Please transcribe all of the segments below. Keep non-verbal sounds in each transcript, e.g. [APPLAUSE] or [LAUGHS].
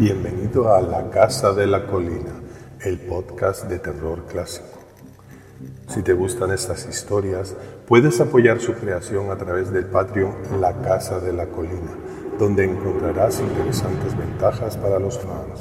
Bienvenido a La Casa de la Colina, el podcast de terror clásico. Si te gustan estas historias, puedes apoyar su creación a través del Patreon La Casa de la Colina, donde encontrarás interesantes ventajas para los fans.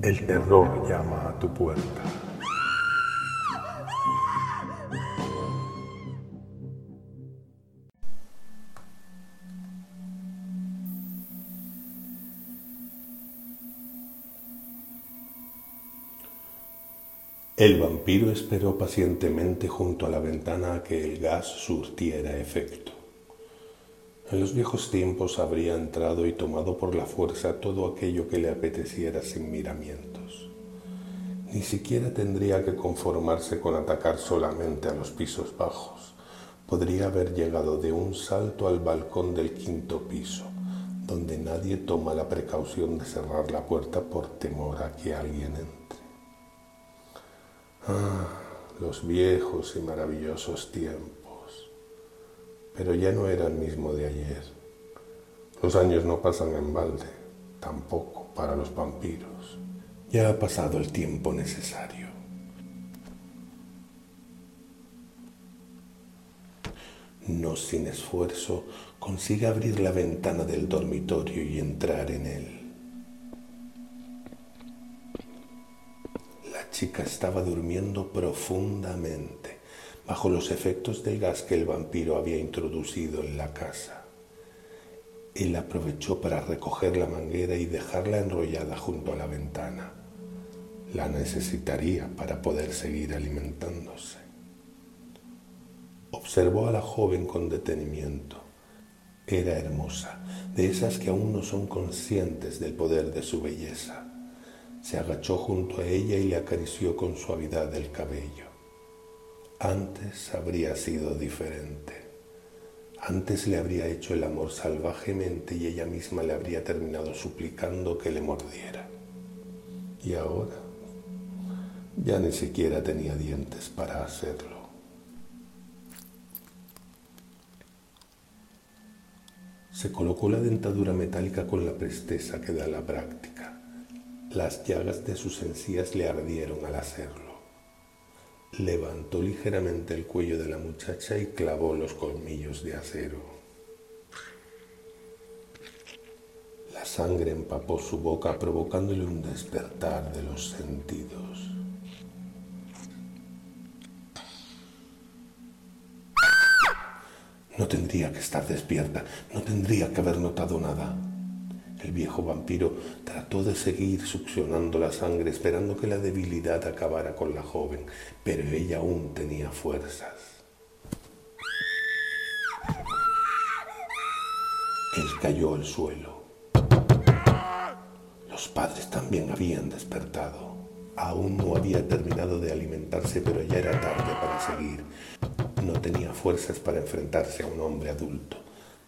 El terror llama a tu puerta. El vampiro esperó pacientemente junto a la ventana a que el gas surtiera efecto. En los viejos tiempos habría entrado y tomado por la fuerza todo aquello que le apeteciera sin miramientos. Ni siquiera tendría que conformarse con atacar solamente a los pisos bajos. Podría haber llegado de un salto al balcón del quinto piso, donde nadie toma la precaución de cerrar la puerta por temor a que alguien entre. Ah, los viejos y maravillosos tiempos. Pero ya no era el mismo de ayer. Los años no pasan en balde, tampoco para los vampiros. Ya ha pasado el tiempo necesario. No sin esfuerzo consigue abrir la ventana del dormitorio y entrar en él. Chica estaba durmiendo profundamente bajo los efectos del gas que el vampiro había introducido en la casa. Él aprovechó para recoger la manguera y dejarla enrollada junto a la ventana. La necesitaría para poder seguir alimentándose. Observó a la joven con detenimiento. Era hermosa, de esas que aún no son conscientes del poder de su belleza. Se agachó junto a ella y le acarició con suavidad el cabello. Antes habría sido diferente. Antes le habría hecho el amor salvajemente y ella misma le habría terminado suplicando que le mordiera. Y ahora ya ni siquiera tenía dientes para hacerlo. Se colocó la dentadura metálica con la presteza que da la práctica. Las llagas de sus encías le ardieron al hacerlo. Levantó ligeramente el cuello de la muchacha y clavó los colmillos de acero. La sangre empapó su boca provocándole un despertar de los sentidos. No tendría que estar despierta, no tendría que haber notado nada. El viejo vampiro trató de seguir succionando la sangre esperando que la debilidad acabara con la joven, pero ella aún tenía fuerzas. Él cayó al suelo. Los padres también habían despertado. Aún no había terminado de alimentarse, pero ya era tarde para seguir. No tenía fuerzas para enfrentarse a un hombre adulto.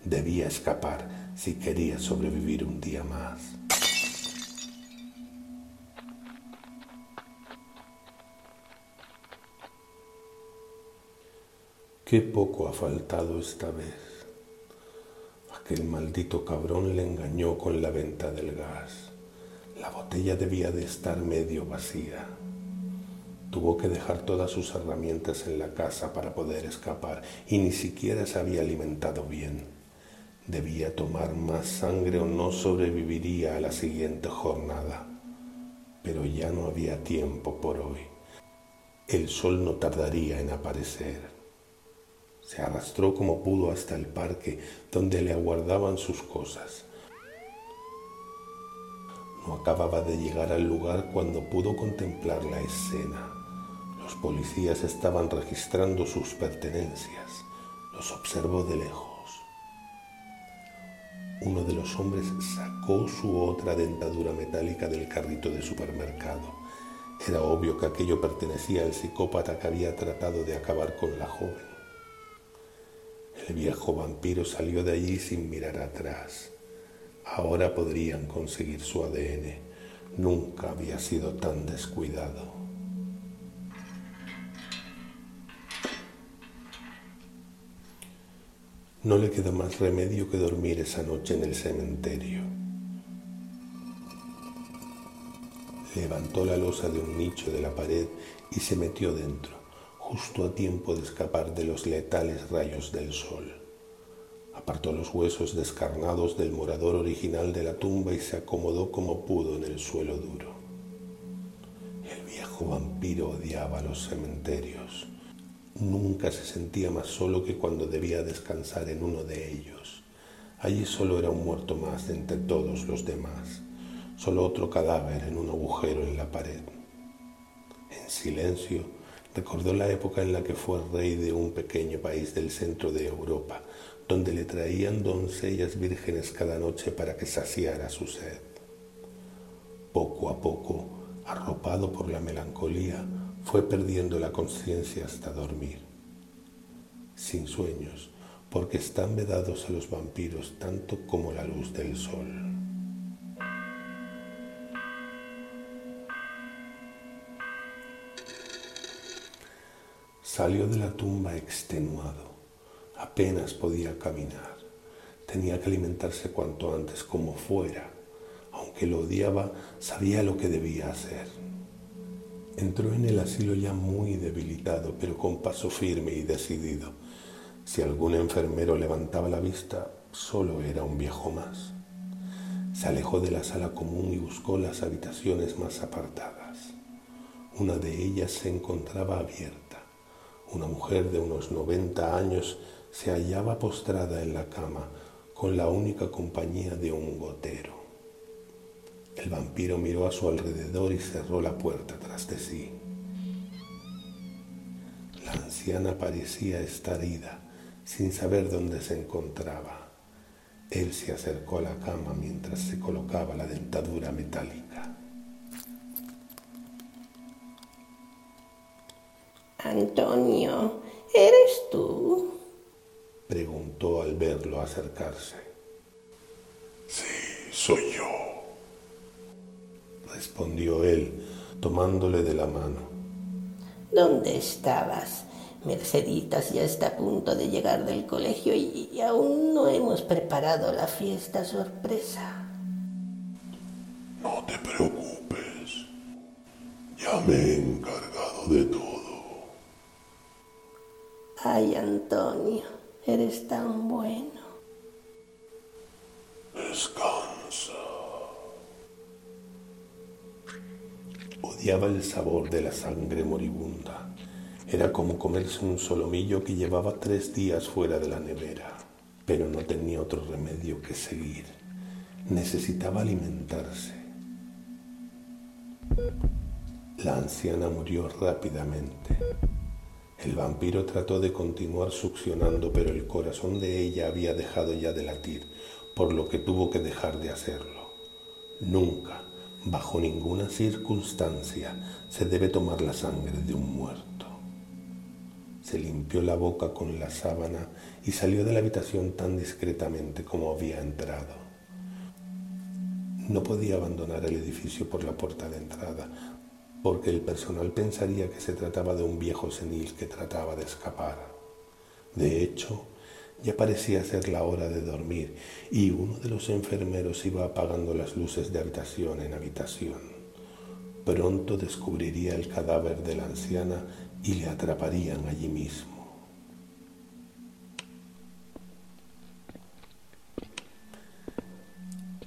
Debía escapar si quería sobrevivir un día más. Qué poco ha faltado esta vez. Aquel maldito cabrón le engañó con la venta del gas. La botella debía de estar medio vacía. Tuvo que dejar todas sus herramientas en la casa para poder escapar y ni siquiera se había alimentado bien. Debía tomar más sangre o no sobreviviría a la siguiente jornada. Pero ya no había tiempo por hoy. El sol no tardaría en aparecer. Se arrastró como pudo hasta el parque donde le aguardaban sus cosas. No acababa de llegar al lugar cuando pudo contemplar la escena. Los policías estaban registrando sus pertenencias. Los observó de lejos uno de los hombres sacó su otra dentadura metálica del carrito de supermercado. Era obvio que aquello pertenecía al psicópata que había tratado de acabar con la joven. El viejo vampiro salió de allí sin mirar atrás. Ahora podrían conseguir su ADN. Nunca había sido tan descuidado. No le queda más remedio que dormir esa noche en el cementerio. levantó la losa de un nicho de la pared y se metió dentro, justo a tiempo de escapar de los letales rayos del sol. Apartó los huesos descarnados del morador original de la tumba y se acomodó como pudo en el suelo duro. El viejo vampiro odiaba los cementerios. Nunca se sentía más solo que cuando debía descansar en uno de ellos. Allí solo era un muerto más entre todos los demás solo otro cadáver en un agujero en la pared. En silencio, recordó la época en la que fue rey de un pequeño país del centro de Europa, donde le traían doncellas vírgenes cada noche para que saciara su sed. Poco a poco, arropado por la melancolía, fue perdiendo la conciencia hasta dormir. Sin sueños, porque están vedados a los vampiros tanto como la luz del sol. Salió de la tumba extenuado. Apenas podía caminar. Tenía que alimentarse cuanto antes como fuera. Aunque lo odiaba, sabía lo que debía hacer. Entró en el asilo ya muy debilitado, pero con paso firme y decidido. Si algún enfermero levantaba la vista, solo era un viejo más. Se alejó de la sala común y buscó las habitaciones más apartadas. Una de ellas se encontraba abierta una mujer de unos 90 años se hallaba postrada en la cama con la única compañía de un gotero. El vampiro miró a su alrededor y cerró la puerta tras de sí. La anciana parecía estar ida, sin saber dónde se encontraba. Él se acercó a la cama mientras se colocaba la dentadura metálica. Antonio, ¿eres tú? Preguntó al verlo acercarse. Sí, soy yo. Respondió él, tomándole de la mano. ¿Dónde estabas? Merceditas ya está a punto de llegar del colegio y, y aún no hemos preparado la fiesta sorpresa. No te preocupes. Ya me he encargado de todo. Ay, Antonio, eres tan bueno. Descansa. Odiaba el sabor de la sangre moribunda. Era como comerse un solomillo que llevaba tres días fuera de la nevera. Pero no tenía otro remedio que seguir. Necesitaba alimentarse. La anciana murió rápidamente. El vampiro trató de continuar succionando, pero el corazón de ella había dejado ya de latir, por lo que tuvo que dejar de hacerlo. Nunca, bajo ninguna circunstancia, se debe tomar la sangre de un muerto. Se limpió la boca con la sábana y salió de la habitación tan discretamente como había entrado. No podía abandonar el edificio por la puerta de entrada, porque el personal pensaría que se trataba de un viejo senil que trataba de escapar. De hecho, ya parecía ser la hora de dormir y uno de los enfermeros iba apagando las luces de habitación en habitación. Pronto descubriría el cadáver de la anciana y le atraparían allí mismo.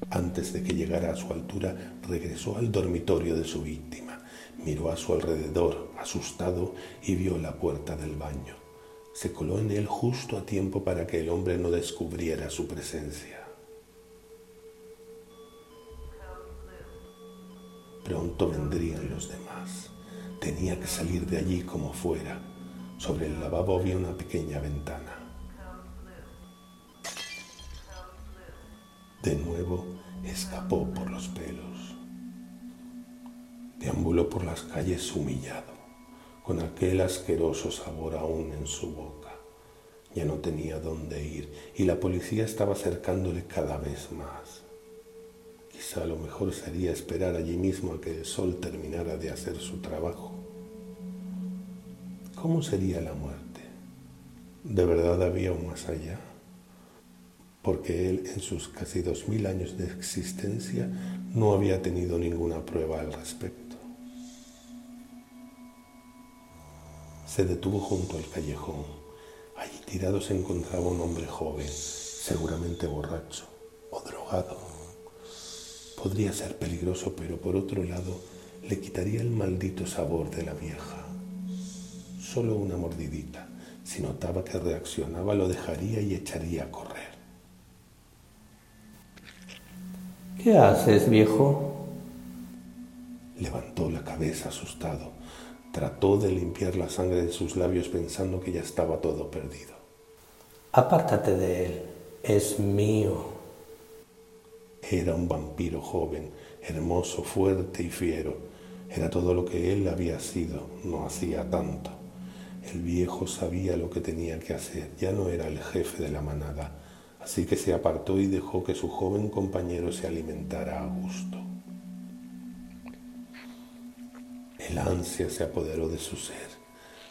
Antes de que llegara a su altura, regresó al dormitorio de su víctima. Miró a su alrededor, asustado, y vio la puerta del baño. Se coló en él justo a tiempo para que el hombre no descubriera su presencia. Pronto vendrían los demás. Tenía que salir de allí como fuera. Sobre el lavabo había una pequeña ventana. De nuevo escapó por los pelos. Deambuló por las calles humillado, con aquel asqueroso sabor aún en su boca. Ya no tenía dónde ir y la policía estaba acercándole cada vez más. Quizá lo mejor sería esperar allí mismo a que el sol terminara de hacer su trabajo. ¿Cómo sería la muerte? ¿De verdad había un más allá? porque él en sus casi dos mil años de existencia no había tenido ninguna prueba al respecto. Se detuvo junto al callejón. Allí tirado se encontraba un hombre joven, seguramente borracho o drogado. Podría ser peligroso, pero por otro lado le quitaría el maldito sabor de la vieja. Solo una mordidita. Si notaba que reaccionaba, lo dejaría y echaría a correr. ¿Qué haces, viejo? Levantó la cabeza asustado. Trató de limpiar la sangre de sus labios pensando que ya estaba todo perdido. Apártate de él. Es mío. Era un vampiro joven, hermoso, fuerte y fiero. Era todo lo que él había sido, no hacía tanto. El viejo sabía lo que tenía que hacer, ya no era el jefe de la manada, así que se apartó y dejó que su joven compañero se alimentara a gusto. El ansia se apoderó de su ser.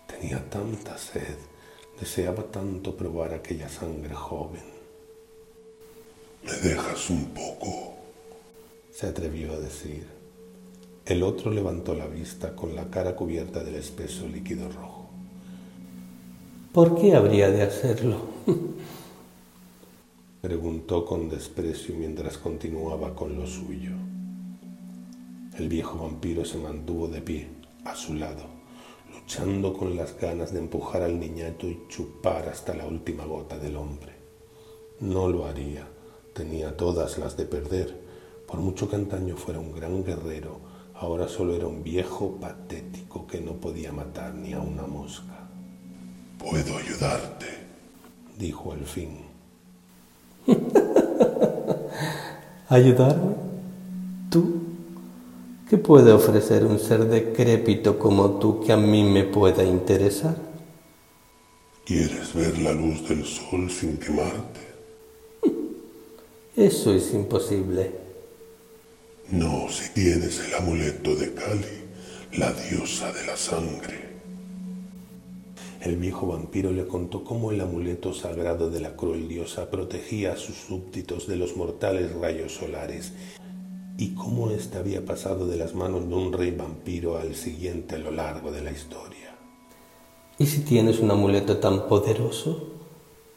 Tenía tanta sed, deseaba tanto probar aquella sangre joven. ¿Me dejas un poco? se atrevió a decir. El otro levantó la vista con la cara cubierta del espeso líquido rojo. ¿Por qué habría de hacerlo? [LAUGHS] preguntó con desprecio mientras continuaba con lo suyo. El viejo vampiro se mantuvo de pie, a su lado, luchando con las ganas de empujar al niñato y chupar hasta la última gota del hombre. No lo haría, tenía todas las de perder. Por mucho que antaño fuera un gran guerrero, ahora solo era un viejo patético que no podía matar ni a una mosca. Puedo ayudarte, dijo al fin. [LAUGHS] ¿Ayudarme? ¿Tú? ¿Qué puede ofrecer un ser decrépito como tú que a mí me pueda interesar? ¿Quieres ver la luz del sol sin quemarte? [LAUGHS] Eso es imposible. No, si tienes el amuleto de Kali, la diosa de la sangre. El viejo vampiro le contó cómo el amuleto sagrado de la cruel diosa protegía a sus súbditos de los mortales rayos solares y cómo éste había pasado de las manos de un rey vampiro al siguiente a lo largo de la historia. ¿Y si tienes un amuleto tan poderoso,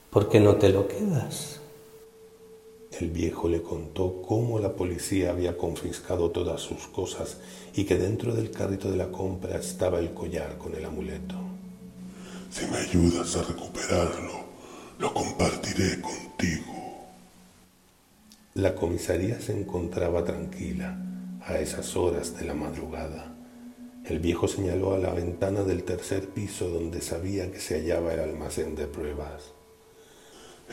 por qué no te lo quedas? El viejo le contó cómo la policía había confiscado todas sus cosas y que dentro del carrito de la compra estaba el collar con el amuleto. Si me ayudas a recuperarlo, lo compartiré contigo. La comisaría se encontraba tranquila a esas horas de la madrugada. El viejo señaló a la ventana del tercer piso donde sabía que se hallaba el almacén de pruebas.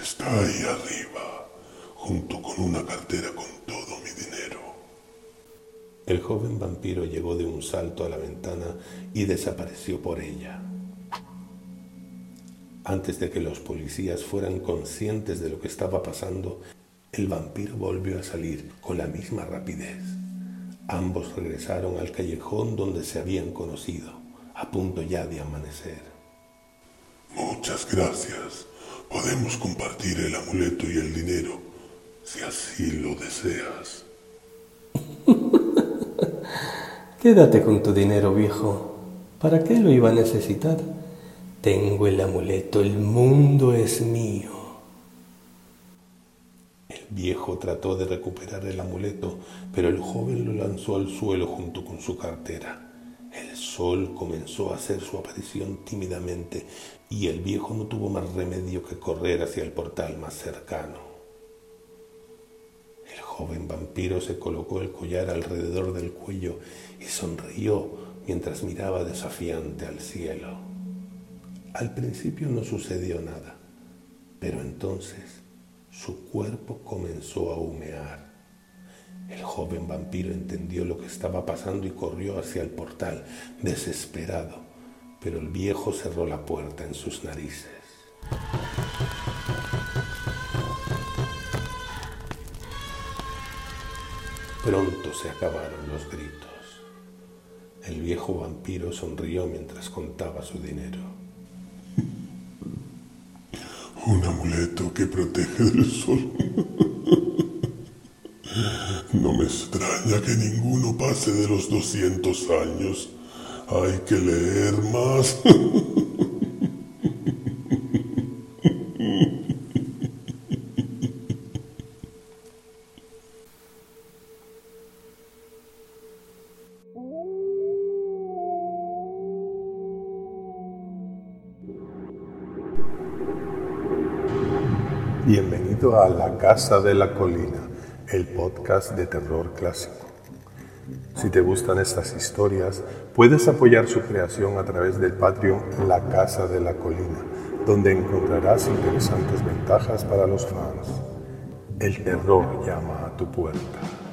Está ahí arriba, junto con una cartera con todo mi dinero. El joven vampiro llegó de un salto a la ventana y desapareció por ella. Antes de que los policías fueran conscientes de lo que estaba pasando, el vampiro volvió a salir con la misma rapidez. Ambos regresaron al callejón donde se habían conocido, a punto ya de amanecer. Muchas gracias. Podemos compartir el amuleto y el dinero, si así lo deseas. [LAUGHS] Quédate con tu dinero, viejo. ¿Para qué lo iba a necesitar? Tengo el amuleto, el mundo es mío. Viejo trató de recuperar el amuleto, pero el joven lo lanzó al suelo junto con su cartera. El sol comenzó a hacer su aparición tímidamente y el viejo no tuvo más remedio que correr hacia el portal más cercano. El joven vampiro se colocó el collar alrededor del cuello y sonrió mientras miraba desafiante al cielo. Al principio no sucedió nada, pero entonces su cuerpo comenzó a humear. El joven vampiro entendió lo que estaba pasando y corrió hacia el portal, desesperado, pero el viejo cerró la puerta en sus narices. Pronto se acabaron los gritos. El viejo vampiro sonrió mientras contaba su dinero. Un amuleto que protege del sol. No me extraña que ninguno pase de los 200 años. Hay que leer más. A La Casa de la Colina, el podcast de terror clásico. Si te gustan estas historias, puedes apoyar su creación a través del Patreon La Casa de la Colina, donde encontrarás interesantes ventajas para los fans. El terror llama a tu puerta.